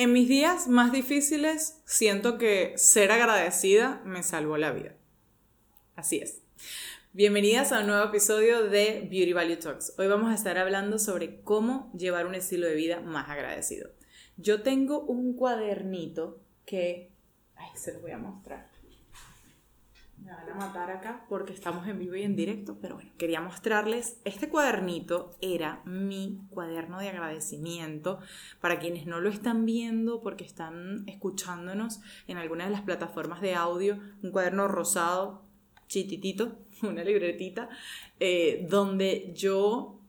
En mis días más difíciles siento que ser agradecida me salvó la vida. Así es. Bienvenidas a un nuevo episodio de Beauty Value Talks. Hoy vamos a estar hablando sobre cómo llevar un estilo de vida más agradecido. Yo tengo un cuadernito que... Ay, se lo voy a mostrar. Me van a matar acá porque estamos en vivo y en directo, pero bueno, quería mostrarles. Este cuadernito era mi cuaderno de agradecimiento para quienes no lo están viendo porque están escuchándonos en alguna de las plataformas de audio. Un cuaderno rosado, chititito, una libretita, eh, donde yo,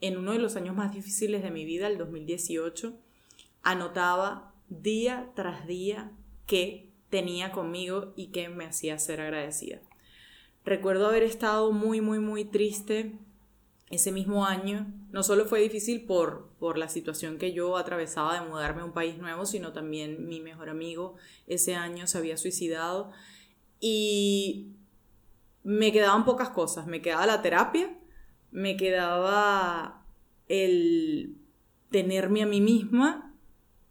en uno de los años más difíciles de mi vida, el 2018, anotaba día tras día que tenía conmigo y que me hacía ser agradecida. Recuerdo haber estado muy, muy, muy triste ese mismo año. No solo fue difícil por, por la situación que yo atravesaba de mudarme a un país nuevo, sino también mi mejor amigo ese año se había suicidado y me quedaban pocas cosas. Me quedaba la terapia, me quedaba el tenerme a mí misma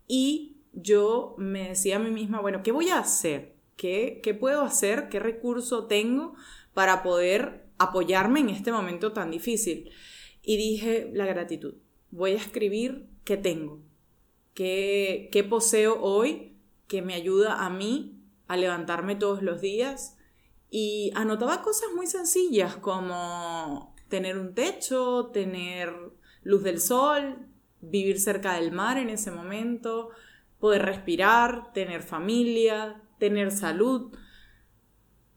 y yo me decía a mí misma, bueno, ¿qué voy a hacer? ¿Qué, ¿Qué puedo hacer? ¿Qué recurso tengo para poder apoyarme en este momento tan difícil? Y dije, la gratitud. Voy a escribir qué tengo, qué, qué poseo hoy que me ayuda a mí a levantarme todos los días. Y anotaba cosas muy sencillas como tener un techo, tener luz del sol, vivir cerca del mar en ese momento, poder respirar, tener familia, tener salud,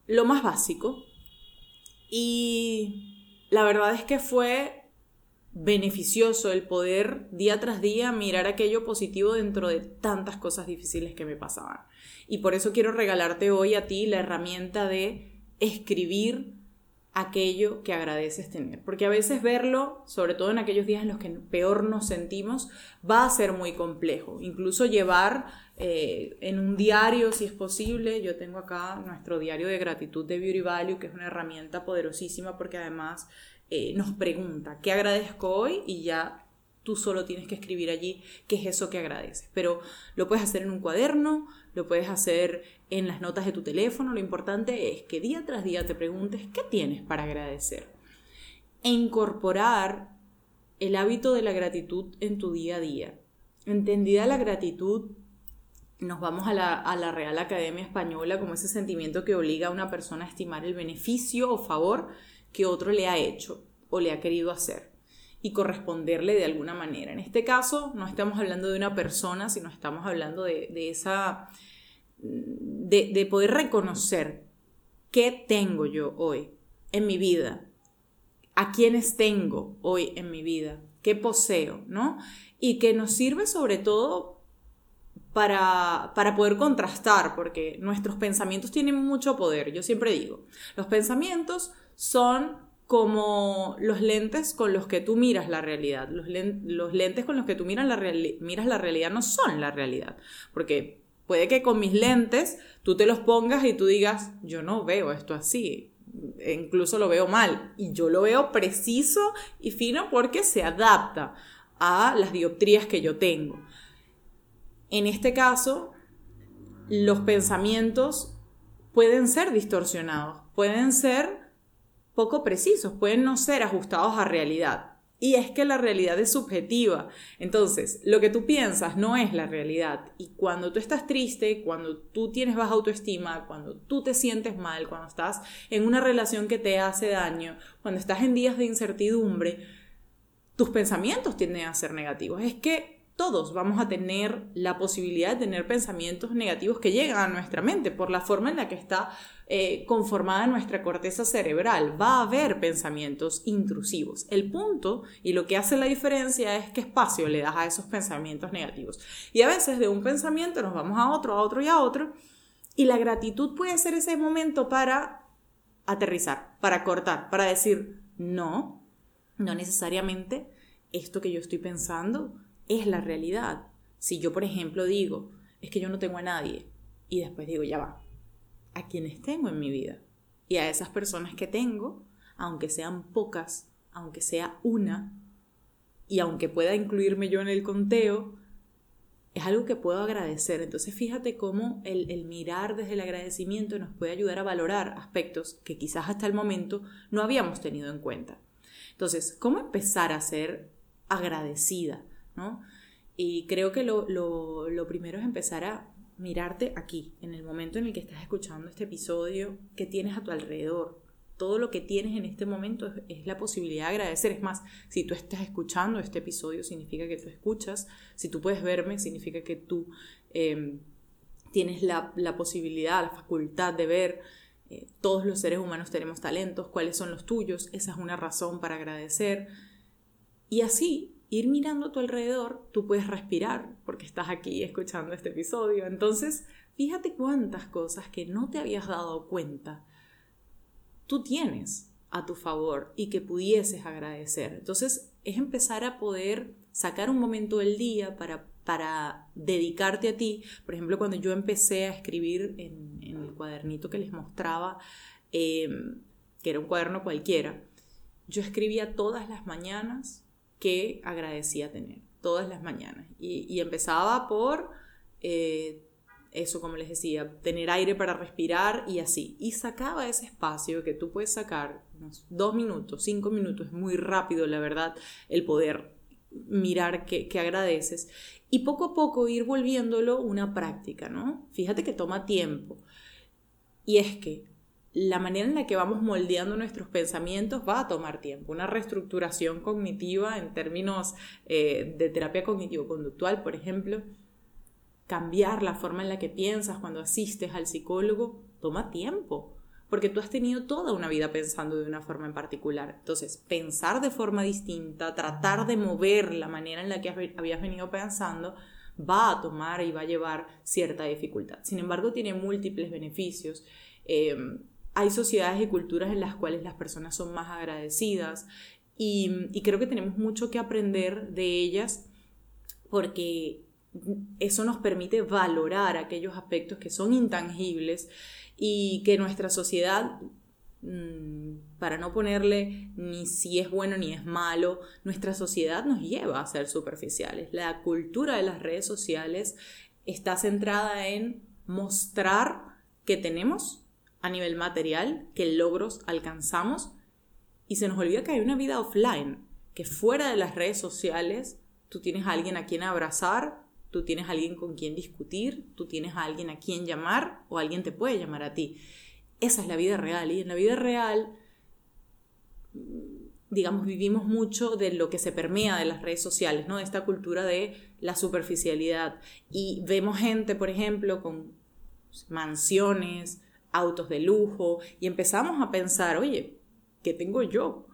lo más básico. Y la verdad es que fue beneficioso el poder día tras día mirar aquello positivo dentro de tantas cosas difíciles que me pasaban. Y por eso quiero regalarte hoy a ti la herramienta de escribir aquello que agradeces tener. Porque a veces verlo, sobre todo en aquellos días en los que peor nos sentimos, va a ser muy complejo. Incluso llevar eh, en un diario, si es posible, yo tengo acá nuestro diario de gratitud de Beauty Value, que es una herramienta poderosísima porque además eh, nos pregunta, ¿qué agradezco hoy? Y ya tú solo tienes que escribir allí qué es eso que agradeces. Pero lo puedes hacer en un cuaderno, lo puedes hacer en las notas de tu teléfono. Lo importante es que día tras día te preguntes qué tienes para agradecer. E incorporar el hábito de la gratitud en tu día a día. Entendida la gratitud, nos vamos a la, a la Real Academia Española como ese sentimiento que obliga a una persona a estimar el beneficio o favor que otro le ha hecho o le ha querido hacer y corresponderle de alguna manera. En este caso no estamos hablando de una persona, sino estamos hablando de, esa, de, de poder reconocer qué tengo yo hoy en mi vida, a quiénes tengo hoy en mi vida, qué poseo, ¿no? Y que nos sirve sobre todo para, para, poder contrastar, porque nuestros pensamientos tienen mucho poder. Yo siempre digo, los pensamientos son como los lentes con los que tú miras la realidad. Los, lentes con los que tú miras la, miras la realidad no son la realidad. Porque puede que con mis lentes tú te los pongas y tú digas, yo no veo esto así. E incluso lo veo mal. Y yo lo veo preciso y fino porque se adapta a las dioptrías que yo tengo. En este caso, los pensamientos pueden ser distorsionados, pueden ser poco precisos, pueden no ser ajustados a realidad. Y es que la realidad es subjetiva. Entonces, lo que tú piensas no es la realidad. Y cuando tú estás triste, cuando tú tienes baja autoestima, cuando tú te sientes mal, cuando estás en una relación que te hace daño, cuando estás en días de incertidumbre, tus pensamientos tienden a ser negativos. Es que todos vamos a tener la posibilidad de tener pensamientos negativos que llegan a nuestra mente por la forma en la que está eh, conformada nuestra corteza cerebral. Va a haber pensamientos intrusivos. El punto y lo que hace la diferencia es qué espacio le das a esos pensamientos negativos. Y a veces de un pensamiento nos vamos a otro, a otro y a otro. Y la gratitud puede ser ese momento para aterrizar, para cortar, para decir, no, no necesariamente esto que yo estoy pensando es la realidad. Si yo, por ejemplo, digo, es que yo no tengo a nadie, y después digo, ya va, a quienes tengo en mi vida, y a esas personas que tengo, aunque sean pocas, aunque sea una, y aunque pueda incluirme yo en el conteo, es algo que puedo agradecer. Entonces fíjate cómo el, el, mirar desde el agradecimiento nos puede ayudar a valorar aspectos que quizás hasta el momento no habíamos tenido en cuenta. Entonces, ¿cómo empezar a ser agradecida? ¿No? Y creo que lo, lo, lo primero es empezar a mirarte aquí, en el momento en el que estás escuchando este episodio, que tienes a tu alrededor, todo lo que tienes en este momento es, la posibilidad de agradecer. Es más, si tú estás escuchando este episodio, significa que tú escuchas. Si tú puedes verme, significa que tú em, tienes la, posibilidad, la facultad de ver. Eh, todos los seres humanos tenemos talentos, cuáles son los tuyos. Esa es una razón para agradecer. Y así, ir mirando a tu alrededor, tú puedes respirar porque estás aquí escuchando este episodio. Entonces, fíjate cuántas cosas que no te habías dado cuenta tú tienes a tu favor y que pudieses agradecer. Entonces es empezar a poder sacar un momento del día para, para dedicarte a ti. Por ejemplo, cuando yo empecé a escribir en, el cuadernito que les mostraba, em, que era un cuaderno cualquiera, yo escribía todas las mañanas que agradecía tener, todas las mañanas. Y, empezaba por eh, eso, como les decía, tener aire para respirar y así. Y sacaba ese espacio que tú puedes sacar, unos dos minutos, cinco minutos, es muy rápido, la verdad, el poder mirar que, agradeces y poco a poco ir volviéndolo una práctica, ¿no? Fíjate que toma tiempo. Y es que la manera en la que vamos moldeando nuestros pensamientos va a tomar tiempo. Una reestructuración cognitiva en términos eh, de terapia cognitivo-conductual, por ejemplo, cambiar la forma en la que piensas cuando asistes al psicólogo toma tiempo, porque tú has tenido toda una vida pensando de una forma en particular. Entonces, pensar de forma distinta, tratar de mover la manera en la que habías venido pensando, va a tomar y va a llevar cierta dificultad. Sin embargo, tiene múltiples beneficios. Em, hay sociedades y culturas en las cuales las personas son más agradecidas y, creo que tenemos mucho que aprender de ellas porque eso nos permite valorar aquellos aspectos que son intangibles y que nuestra sociedad, mm, para no ponerle ni si es bueno ni es malo, nuestra sociedad nos lleva a ser superficiales. La cultura de las redes sociales está centrada en mostrar que tenemos a nivel material, qué logros alcanzamos y se nos olvida que hay una vida offline, que fuera de las redes sociales tú tienes a alguien a quien abrazar, tú tienes a alguien con quien discutir, tú tienes a alguien a quien llamar o alguien te puede llamar a ti. Esa es la vida real y en la vida real, digamos, vivimos mucho de lo que se permea de las redes sociales, ¿no? De esta cultura de la superficialidad. Y vemos gente, por ejemplo, con mansiones, autos de lujo, y empezamos a pensar, oye, ¿qué tengo yo?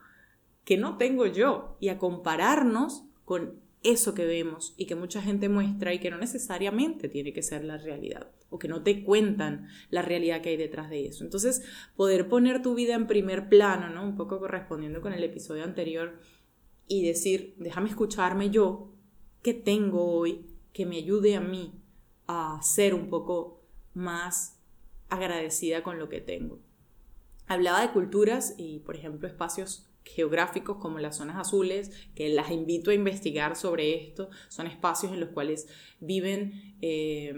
¿Qué no tengo yo? Y a compararnos con eso que vemos y que mucha gente muestra y que no necesariamente tiene que ser la realidad o que no te cuentan la realidad que hay detrás de eso. Entonces, poder poner tu vida en primer plano, ¿no? Un poco correspondiendo con el episodio anterior y decir, déjame escucharme yo, ¿qué tengo hoy que me ayude a mí a ser un poco más agradecida con lo que tengo? Hablaba de culturas y, por ejemplo, espacios geográficos como las zonas azules, que las invito a investigar sobre esto. Son espacios en los cuales viven eh,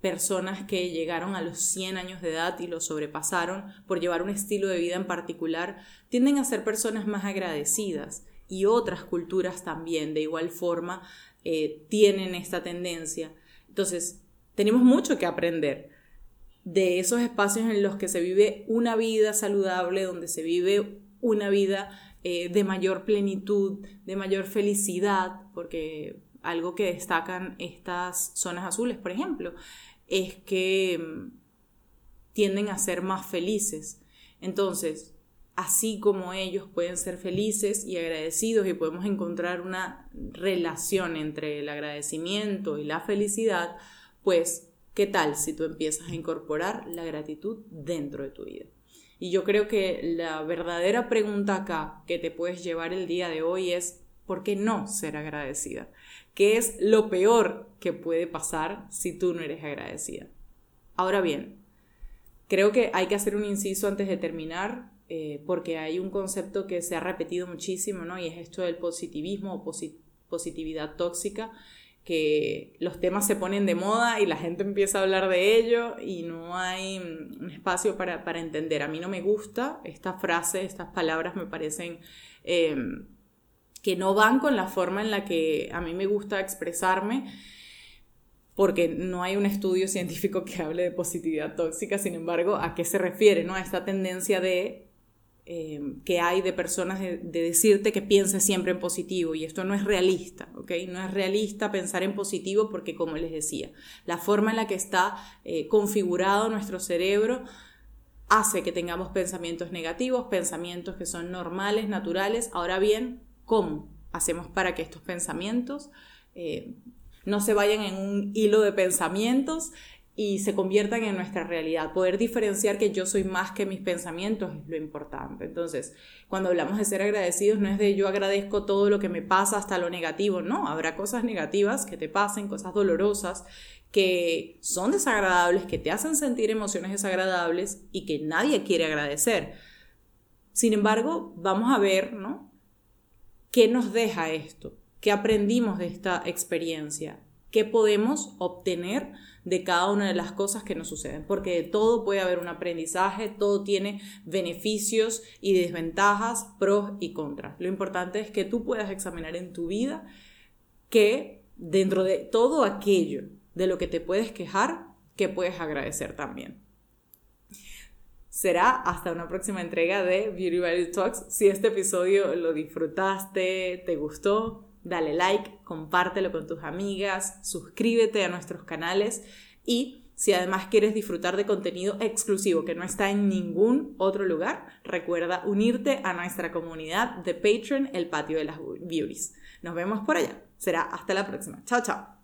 personas que llegaron a los 100 años de edad y lo sobrepasaron por llevar un estilo de vida en particular, tienden a ser personas más agradecidas y otras culturas también de igual forma eh, tienen esta tendencia. Entonces, tenemos mucho que aprender de esos espacios en los que se vive una vida saludable, donde se vive una vida eh, de mayor plenitud, de mayor felicidad, porque algo que destacan estas zonas azules, por ejemplo, es que mm, tienden a ser más felices. Entonces, así como ellos pueden ser felices y agradecidos y podemos encontrar una relación entre el agradecimiento y la felicidad, pues, ¿qué tal si tú empiezas a incorporar la gratitud dentro de tu vida? Y yo creo que la verdadera pregunta acá que te puedes llevar el día de hoy es, ¿por qué no ser agradecida? ¿Qué es lo peor que puede pasar si tú no eres agradecida? Ahora bien, creo que hay que hacer un inciso antes de terminar, eh, porque hay un concepto que se ha repetido muchísimo, ¿no? Y es esto del positivismo o positividad tóxica. Que los temas se ponen de moda y la gente empieza a hablar de ello y no hay un espacio para, entender. A mí no me gusta esta frase, estas palabras me parecen em, que no van con la forma en la que a mí me gusta expresarme porque no hay un estudio científico que hable de positividad tóxica, sin embargo, ¿a qué se refiere? ¿no? A esta tendencia de eh, que hay de personas de, decirte que pienses siempre en positivo y esto no es realista, ¿ok? No es realista pensar en positivo porque, como les decía, la forma en la que está eh, configurado nuestro cerebro hace que tengamos pensamientos negativos, pensamientos que son normales, naturales. Ahora bien, ¿cómo hacemos para que estos pensamientos eh, no se vayan en un hilo de pensamientos y se conviertan en nuestra realidad. Poder diferenciar que yo soy más que mis pensamientos es lo importante. Entonces, cuando hablamos de ser agradecidos, no es de yo agradezco todo lo que me pasa hasta lo negativo, no, habrá cosas negativas que te pasen, cosas dolorosas que son desagradables, que te hacen sentir emociones desagradables y que nadie quiere agradecer. Sin embargo, vamos a ver, ¿no? ¿Qué nos deja esto? ¿Qué aprendimos de esta experiencia? ¿Qué podemos obtener de cada una de las cosas que nos suceden, porque de todo puede haber un aprendizaje, todo tiene beneficios y desventajas, pros y contras. Lo importante es que tú puedas examinar en tu vida que dentro de todo aquello de lo que te puedes quejar, que puedes agradecer también. Será hasta una próxima entrega de Beauty Value Talks. Si este episodio lo disfrutaste, te gustó, dale like, compártelo con tus amigas, suscríbete a nuestros canales y si además quieres disfrutar de contenido exclusivo que no está en ningún otro lugar, recuerda unirte a nuestra comunidad de Patreon, el patio de las beauties. Nos vemos por allá. Será hasta la próxima. Chao, chao.